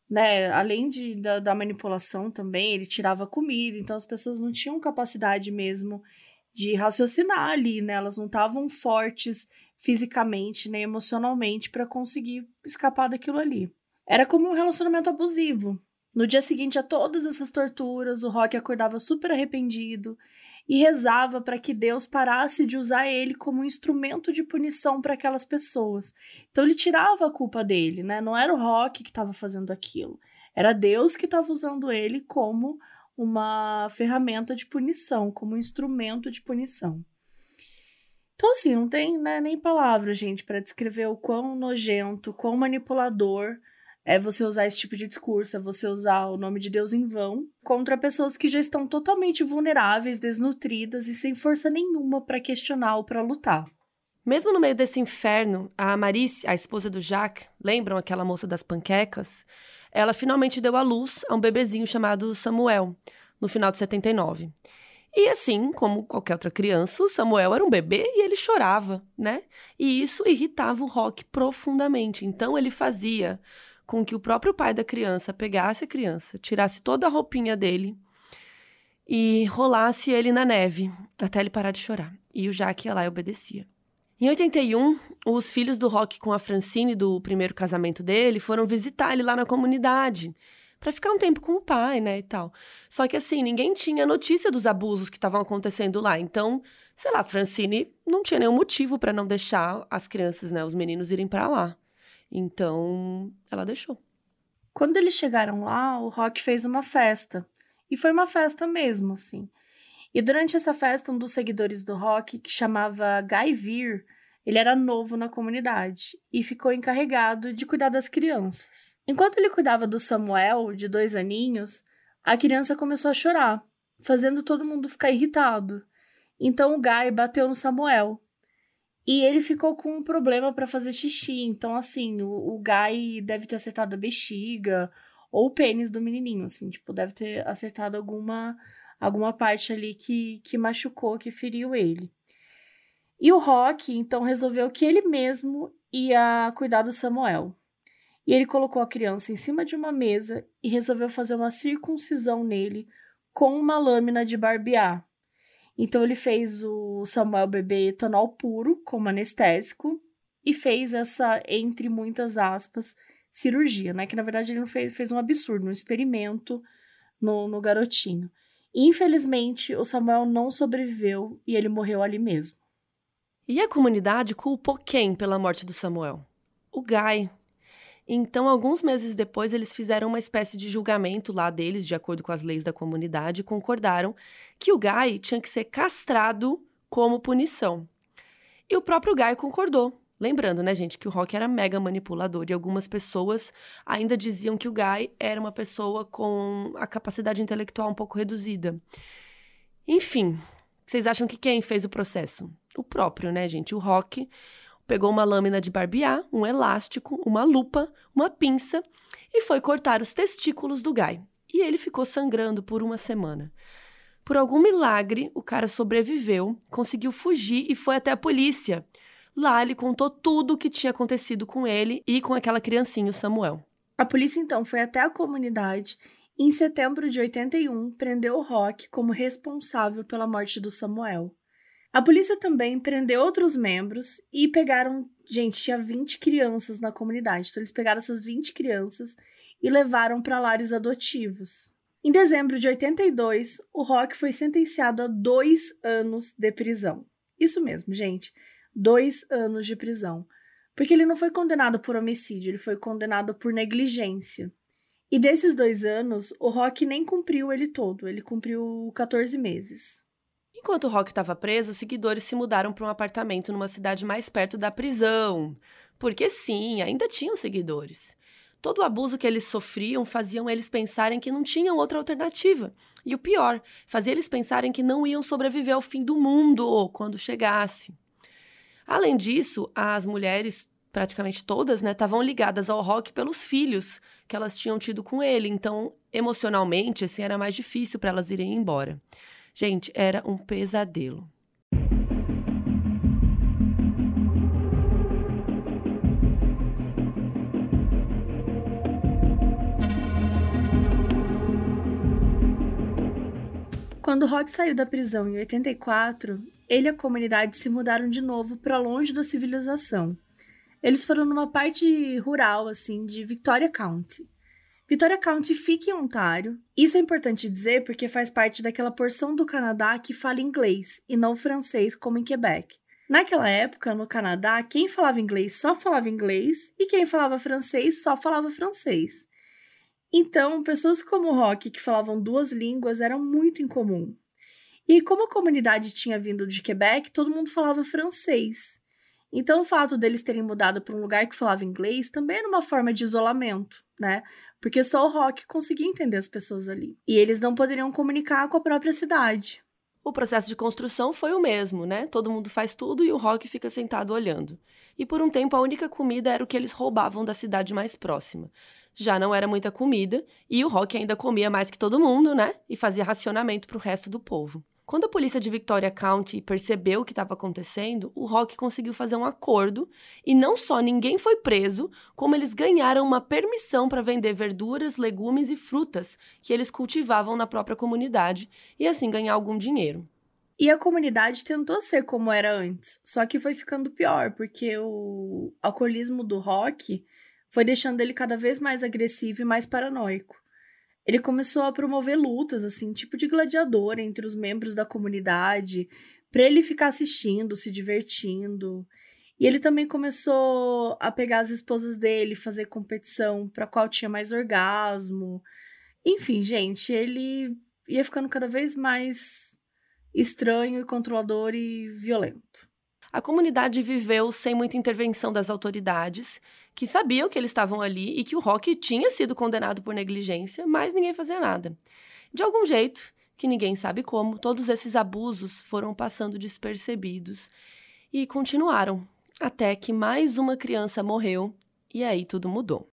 Speaker 3: Né? Além de, da, da manipulação também, ele tirava comida, então as pessoas não tinham capacidade mesmo de raciocinar ali, né? Elas não estavam fortes fisicamente nem emocionalmente para conseguir escapar daquilo ali. Era como um relacionamento abusivo. No dia seguinte a todas essas torturas, o Rock acordava super arrependido e rezava para que Deus parasse de usar ele como um instrumento de punição para aquelas pessoas. Então ele tirava a culpa dele, né? Não era o Rock que estava fazendo aquilo. Era Deus que estava usando ele como uma ferramenta de punição, como um instrumento de punição. Então, assim, não tem né, nem palavras, gente, para descrever o quão nojento, quão manipulador é você usar esse tipo de discurso, é você usar o nome de Deus em vão contra pessoas que já estão totalmente vulneráveis, desnutridas e sem força nenhuma para questionar ou para lutar.
Speaker 2: Mesmo no meio desse inferno, a Marice, a esposa do Jacques, lembram aquela moça das panquecas? Ela finalmente deu à luz a um bebezinho chamado Samuel, no final de 79. E assim, como qualquer outra criança, o Samuel era um bebê e ele chorava, né? E isso irritava o Rock profundamente. Então ele fazia com que o próprio pai da criança pegasse a criança, tirasse toda a roupinha dele e rolasse ele na neve até ele parar de chorar. E o Jack ia lá e obedecia. Em 81, os filhos do Rock com a Francine do primeiro casamento dele foram visitar ele lá na comunidade para ficar um tempo com o pai, né, e tal. Só que assim, ninguém tinha notícia dos abusos que estavam acontecendo lá. Então, sei lá, Francine não tinha nenhum motivo para não deixar as crianças, né, os meninos irem para lá. Então, ela deixou.
Speaker 3: Quando eles chegaram lá, o Rock fez uma festa. E foi uma festa mesmo, assim. E durante essa festa, um dos seguidores do Rock, que chamava Guy Veer, ele era novo na comunidade e ficou encarregado de cuidar das crianças. Enquanto ele cuidava do Samuel, de dois aninhos, a criança começou a chorar, fazendo todo mundo ficar irritado. Então o Guy bateu no Samuel. E ele ficou com um problema para fazer xixi. Então, assim, o, o Guy deve ter acertado a bexiga ou o pênis do menininho, assim, tipo, deve ter acertado alguma alguma parte ali que, que machucou, que feriu ele. E o Rock, então, resolveu que ele mesmo ia cuidar do Samuel. E ele colocou a criança em cima de uma mesa e resolveu fazer uma circuncisão nele com uma lâmina de barbear. Então ele fez o Samuel beber etanol puro como anestésico e fez essa, entre muitas aspas, cirurgia, né? Que na verdade ele fez, fez um absurdo, um experimento no, no garotinho. Infelizmente, o Samuel não sobreviveu e ele morreu ali mesmo.
Speaker 2: E a comunidade culpou quem pela morte do Samuel? O Guy, então, alguns meses depois, eles fizeram uma espécie de julgamento lá deles, de acordo com as leis da comunidade, e concordaram que o Guy tinha que ser castrado como punição. E o próprio Guy concordou. Lembrando, né, gente, que o Rock era mega manipulador e algumas pessoas ainda diziam que o Guy era uma pessoa com a capacidade intelectual um pouco reduzida. Enfim, vocês acham que quem fez o processo? O próprio, né, gente? O Rock Pegou uma lâmina de barbear, um elástico, uma lupa, uma pinça e foi cortar os testículos do Guy. E ele ficou sangrando por uma semana. Por algum milagre, o cara sobreviveu, conseguiu fugir e foi até a polícia. Lá ele contou tudo o que tinha acontecido com ele e com aquela criancinha, o Samuel.
Speaker 3: A polícia então foi até a comunidade Em setembro de 81, prendeu o Rock como responsável pela morte do Samuel. A polícia também prendeu outros membros e pegaram. Gente, tinha 20 crianças na comunidade. Então, eles pegaram essas 20 crianças e levaram para lares adotivos. Em dezembro de 82, o Rock foi sentenciado a dois anos de prisão. Isso mesmo, gente. Dois anos de prisão. Porque ele não foi condenado por homicídio, ele foi condenado por negligência. E desses dois anos, o Rock nem cumpriu ele todo, ele cumpriu 14 meses.
Speaker 2: Enquanto o Rock estava preso, os seguidores se mudaram para um apartamento numa cidade mais perto da prisão. Porque sim, ainda tinham seguidores. Todo o abuso que eles sofriam faziam eles pensarem que não tinham outra alternativa. E o pior, fazia eles pensarem que não iam sobreviver ao fim do mundo quando chegasse. Além disso, as mulheres, praticamente todas, né, estavam ligadas ao rock pelos filhos que elas tinham tido com ele. Então, emocionalmente, assim, era mais difícil para elas irem embora. Gente, era um pesadelo.
Speaker 3: Quando Rock saiu da prisão em 84, ele e a comunidade se mudaram de novo para longe da civilização. Eles foram numa parte rural, assim, de Victoria County. Victoria County fica em Ontário. Isso é importante dizer porque faz parte daquela porção do Canadá que fala inglês e não francês, como em Quebec. Naquela época, no Canadá, quem falava inglês só falava inglês e quem falava francês só falava francês. Então, pessoas como Rock, que falavam duas línguas, eram muito incomum. E como a comunidade tinha vindo de Quebec, todo mundo falava francês. Então, o fato deles terem mudado para um lugar que falava inglês também era uma forma de isolamento, né? Porque só o rock conseguia entender as pessoas ali. E eles não poderiam comunicar com a própria cidade.
Speaker 2: O processo de construção foi o mesmo, né? Todo mundo faz tudo e o rock fica sentado olhando. E por um tempo a única comida era o que eles roubavam da cidade mais próxima. Já não era muita comida e o rock ainda comia mais que todo mundo, né? E fazia racionamento para o resto do povo. Quando a polícia de Victoria County percebeu o que estava acontecendo, o Rock conseguiu fazer um acordo e não só ninguém foi preso, como eles ganharam uma permissão para vender verduras, legumes e frutas que eles cultivavam na própria comunidade e assim ganhar algum dinheiro.
Speaker 3: E a comunidade tentou ser como era antes, só que foi ficando pior, porque o alcoolismo do Rock foi deixando ele cada vez mais agressivo e mais paranoico. Ele começou a promover lutas, assim, tipo de gladiador entre os membros da comunidade, para ele ficar assistindo, se divertindo. E ele também começou a pegar as esposas dele, fazer competição para qual tinha mais orgasmo. Enfim, gente, ele ia ficando cada vez mais estranho e controlador e violento.
Speaker 2: A comunidade viveu sem muita intervenção das autoridades, que sabiam que eles estavam ali e que o Rock tinha sido condenado por negligência, mas ninguém fazia nada. De algum jeito, que ninguém sabe como, todos esses abusos foram passando despercebidos e continuaram, até que mais uma criança morreu e aí tudo mudou.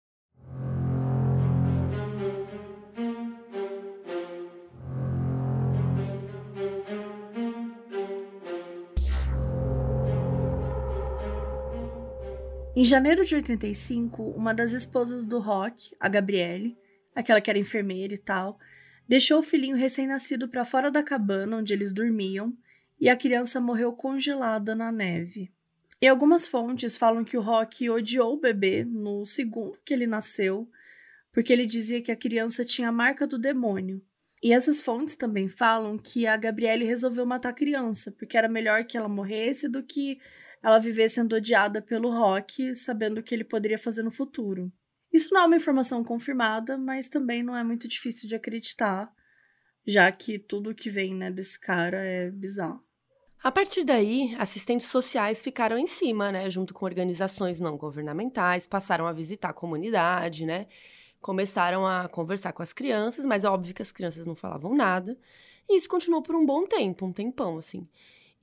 Speaker 3: Em janeiro de 85, uma das esposas do Rock, a Gabriele, aquela que era enfermeira e tal, deixou o filhinho recém-nascido para fora da cabana onde eles dormiam e a criança morreu congelada na neve. E algumas fontes falam que o Rock odiou o bebê no segundo que ele nasceu, porque ele dizia que a criança tinha a marca do demônio. E essas fontes também falam que a Gabriele resolveu matar a criança, porque era melhor que ela morresse do que ela viver sendo odiada pelo Rock, sabendo o que ele poderia fazer no futuro. Isso não é uma informação confirmada, mas também não é muito difícil de acreditar, já que tudo que vem né, desse cara é bizarro.
Speaker 2: A partir daí, assistentes sociais ficaram em cima, né, junto com organizações não governamentais, passaram a visitar a comunidade, né, começaram a conversar com as crianças, mas é óbvio que as crianças não falavam nada, e isso continuou por um bom tempo, um tempão, assim.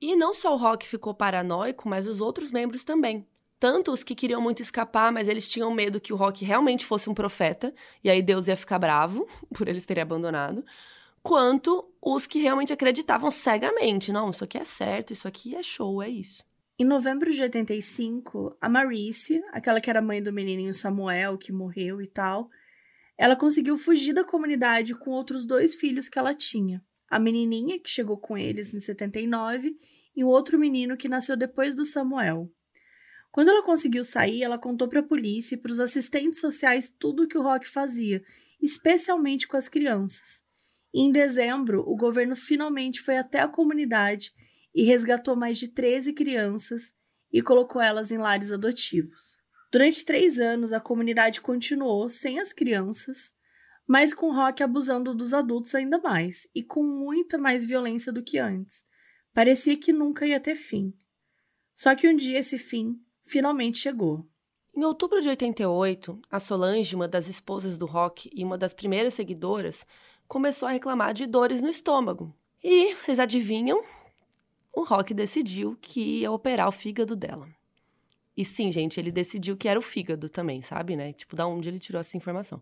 Speaker 2: E não só o Rock ficou paranoico, mas os outros membros também. Tanto os que queriam muito escapar, mas eles tinham medo que o Rock realmente fosse um profeta, e aí Deus ia ficar bravo por eles terem abandonado, quanto os que realmente acreditavam cegamente: não, isso aqui é certo, isso aqui é show, é isso.
Speaker 3: Em novembro de 85, a Marice, aquela que era mãe do menininho Samuel, que morreu e tal, ela conseguiu fugir da comunidade com outros dois filhos que ela tinha. A menininha, que chegou com eles em 79, e o outro menino que nasceu depois do Samuel. Quando ela conseguiu sair, ela contou para a polícia e para os assistentes sociais tudo o que o Rock fazia, especialmente com as crianças. E em dezembro, o governo finalmente foi até a comunidade e resgatou mais de 13 crianças e colocou elas em lares adotivos. Durante três anos, a comunidade continuou sem as crianças, mas com Rock abusando dos adultos ainda mais e com muita mais violência do que antes. Parecia que nunca ia ter fim. Só que um dia esse fim finalmente chegou.
Speaker 2: Em outubro de 88, a Solange, uma das esposas do Rock e uma das primeiras seguidoras, começou a reclamar de dores no estômago. E, vocês adivinham? O Rock decidiu que ia operar o fígado dela. E sim, gente, ele decidiu que era o fígado também, sabe, né? Tipo, da onde ele tirou essa informação.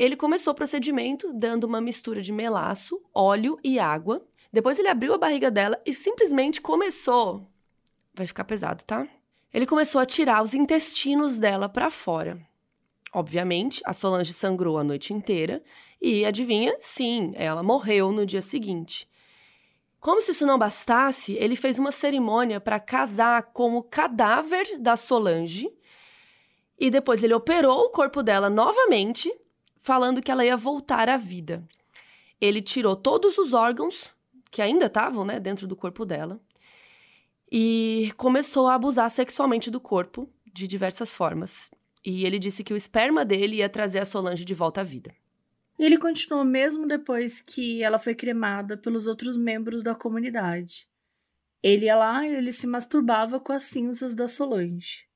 Speaker 2: Ele começou o procedimento dando uma mistura de melaço, óleo e água. Depois ele abriu a barriga dela e simplesmente começou. Vai ficar pesado, tá? Ele começou a tirar os intestinos dela para fora. Obviamente, a Solange sangrou a noite inteira e adivinha? Sim, ela morreu no dia seguinte. Como se isso não bastasse, ele fez uma cerimônia para casar com o cadáver da Solange e depois ele operou o corpo dela novamente, falando que ela ia voltar à vida. Ele tirou todos os órgãos que ainda estavam né, dentro do corpo dela e começou a abusar sexualmente do corpo de diversas formas. E ele disse que o esperma dele ia trazer a Solange de volta à vida.
Speaker 3: E ele continuou mesmo depois que ela foi cremada pelos outros membros da comunidade. Ele ia lá e ele se masturbava com as cinzas da Solange.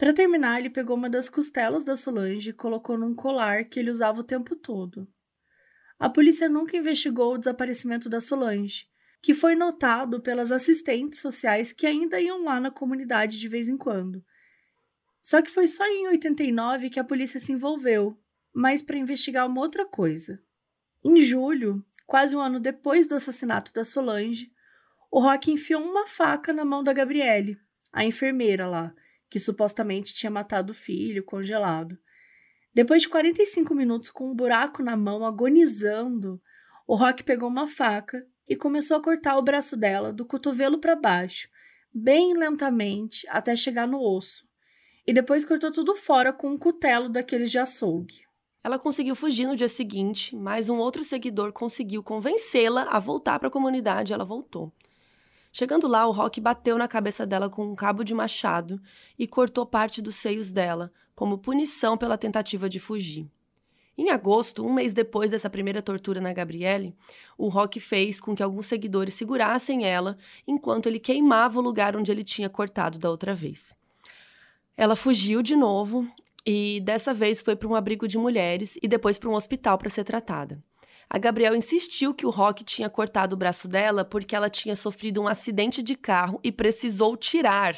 Speaker 3: Para terminar, ele pegou uma das costelas da Solange e colocou num colar que ele usava o tempo todo. A polícia nunca investigou o desaparecimento da Solange, que foi notado pelas assistentes sociais que ainda iam lá na comunidade de vez em quando. Só que foi só em 89 que a polícia se envolveu, mas para investigar uma outra coisa. Em julho, quase um ano depois do assassinato da Solange, o Rock enfiou uma faca na mão da Gabriele, a enfermeira lá, que supostamente tinha matado o filho congelado. Depois de 45 minutos com um buraco na mão, agonizando, o Rock pegou uma faca e começou a cortar o braço dela do cotovelo para baixo, bem lentamente, até chegar no osso. E depois cortou tudo fora com um cutelo daqueles de açougue.
Speaker 2: Ela conseguiu fugir no dia seguinte, mas um outro seguidor conseguiu convencê-la a voltar para a comunidade e ela voltou. Chegando lá, o Rock bateu na cabeça dela com um cabo de machado e cortou parte dos seios dela, como punição pela tentativa de fugir. Em agosto, um mês depois dessa primeira tortura na Gabriele, o Rock fez com que alguns seguidores segurassem ela enquanto ele queimava o lugar onde ele tinha cortado da outra vez. Ela fugiu de novo e dessa vez foi para um abrigo de mulheres e depois para um hospital para ser tratada. A Gabriel insistiu que o Rock tinha cortado o braço dela porque ela tinha sofrido um acidente de carro e precisou tirar.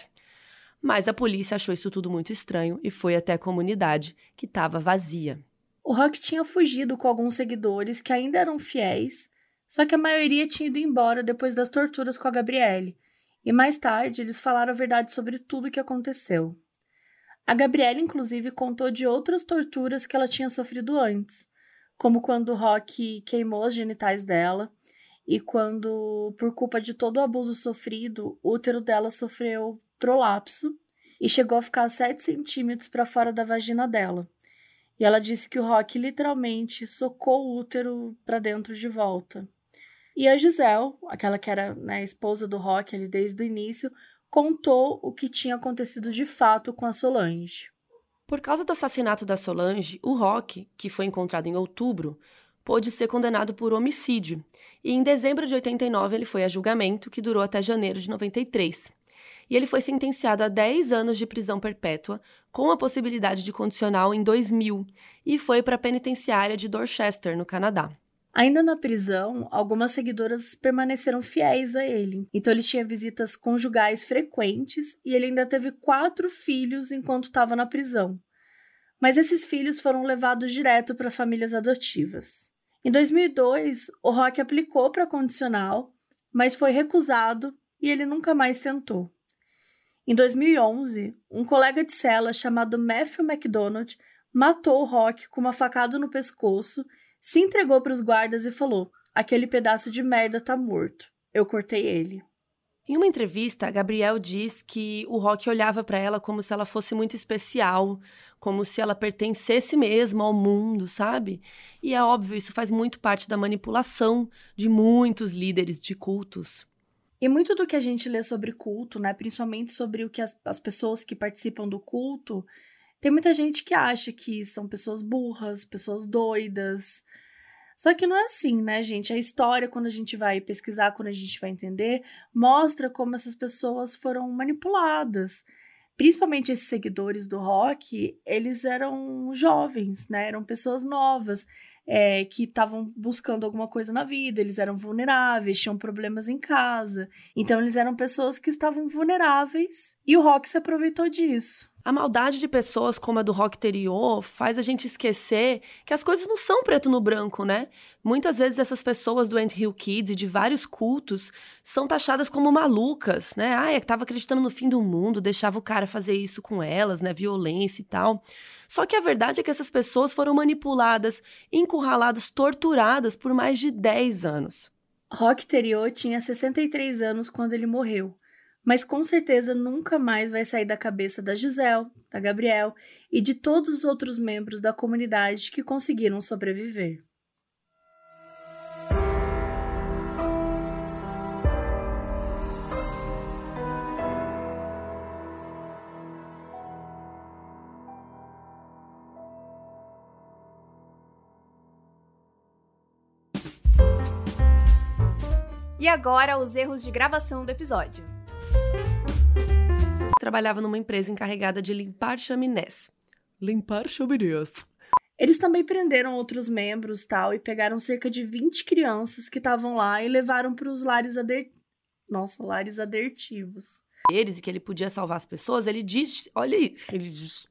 Speaker 2: Mas a polícia achou isso tudo muito estranho e foi até a comunidade, que estava vazia.
Speaker 3: O Rock tinha fugido com alguns seguidores que ainda eram fiéis, só que a maioria tinha ido embora depois das torturas com a Gabriele, e mais tarde eles falaram a verdade sobre tudo o que aconteceu. A Gabriele, inclusive, contou de outras torturas que ela tinha sofrido antes, como quando o Rock queimou os genitais dela e quando, por culpa de todo o abuso sofrido, o útero dela sofreu prolapso e chegou a ficar 7 centímetros para fora da vagina dela. E ela disse que o Rock literalmente socou o útero para dentro de volta. E a Giselle, aquela que era né, esposa do Rock ali desde o início, contou o que tinha acontecido de fato com a Solange.
Speaker 2: Por causa do assassinato da Solange, o Rock, que foi encontrado em outubro, pôde ser condenado por homicídio, e em dezembro de 89 ele foi a julgamento, que durou até janeiro de 93 e ele foi sentenciado a 10 anos de prisão perpétua, com a possibilidade de condicional em 2000, e foi para a penitenciária de Dorchester, no Canadá.
Speaker 3: Ainda na prisão, algumas seguidoras permaneceram fiéis a ele. Então ele tinha visitas conjugais frequentes e ele ainda teve quatro filhos enquanto estava na prisão. Mas esses filhos foram levados direto para famílias adotivas. Em 2002, o Rock aplicou para condicional, mas foi recusado e ele nunca mais tentou. Em 2011, um colega de cela chamado Matthew MacDonald matou o Rock com uma facada no pescoço, se entregou para os guardas e falou: Aquele pedaço de merda tá morto. Eu cortei ele.
Speaker 2: Em uma entrevista, Gabriel diz que o Rock olhava para ela como se ela fosse muito especial, como se ela pertencesse mesmo ao mundo, sabe? E é óbvio, isso faz muito parte da manipulação de muitos líderes de cultos.
Speaker 3: E muito do que a gente lê sobre culto, né, principalmente sobre o que as, as pessoas que participam do culto, tem muita gente que acha que são pessoas burras, pessoas doidas, só que não é assim, né, gente? A história, quando a gente vai pesquisar, quando a gente vai entender, mostra como essas pessoas foram manipuladas. Principalmente esses seguidores do rock, eles eram jovens, né? Eram pessoas novas. É, que estavam buscando alguma coisa na vida, eles eram vulneráveis, tinham problemas em casa. Então, eles eram pessoas que estavam vulneráveis e o rock se aproveitou disso.
Speaker 2: A maldade de pessoas como a do rock interior faz a gente esquecer que as coisas não são preto no branco, né? Muitas vezes essas pessoas do Ant Hill Kids e de vários cultos são taxadas como malucas, né? Ah, é que tava acreditando no fim do mundo, deixava o cara fazer isso com elas, né? Violência e tal. Só que a verdade é que essas pessoas foram manipuladas, encurraladas, torturadas por mais de 10 anos.
Speaker 3: Rock Interior tinha 63 anos quando ele morreu mas com certeza nunca mais vai sair da cabeça da Gisele, da Gabriel e de todos os outros membros da comunidade que conseguiram sobreviver.
Speaker 4: E agora os erros de gravação do episódio
Speaker 2: trabalhava numa empresa encarregada de limpar chaminés. Limpar chaminés.
Speaker 3: Eles também prenderam outros membros tal e pegaram cerca de 20 crianças que estavam lá e levaram para os lares ader... Nossa, lares adertivos.
Speaker 2: Eles e que ele podia salvar as pessoas, ele disse, olha isso, ele diz.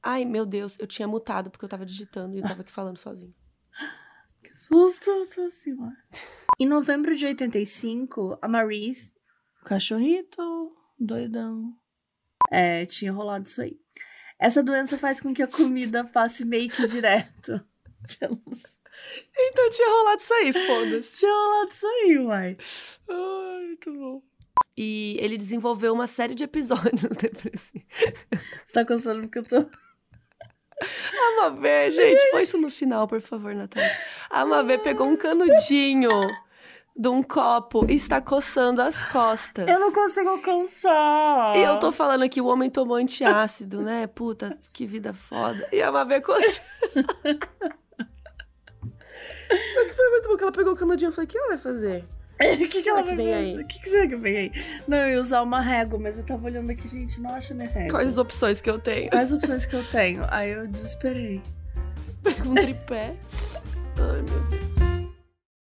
Speaker 2: Ai, meu Deus, eu tinha mutado porque eu tava digitando e eu tava aqui falando sozinho.
Speaker 3: Que susto, tô assim, mano. Em novembro de 85, a Maurice, o cachorrito doidão, é, tinha rolado isso aí. Essa doença faz com que a comida passe meio que direto.
Speaker 2: então tinha rolado isso aí, foda-se.
Speaker 3: Tinha rolado isso aí, uai.
Speaker 2: Ai, muito bom. E ele desenvolveu uma série de episódios depressivos.
Speaker 3: Você tá coçando porque eu tô.
Speaker 2: A Mabê, gente, põe isso no final, por favor, Natália. A Mabê pegou um canudinho de um copo está coçando as costas.
Speaker 3: Eu não consigo alcançar.
Speaker 2: E eu tô falando que o homem tomou antiácido, né? Puta, que vida foda. E a Mabê coçando. Só que foi muito bom que ela pegou o canudinho e falou: o que ela vai fazer?
Speaker 3: O que, que, que ela vai vem fazer? aí? O que, que será que vem aí? Não, eu ia usar uma régua, mas eu tava olhando aqui, gente, não acha minha régua.
Speaker 2: Quais opções que eu tenho?
Speaker 3: Quais opções que eu tenho? Aí eu desesperei.
Speaker 2: Pega um tripé.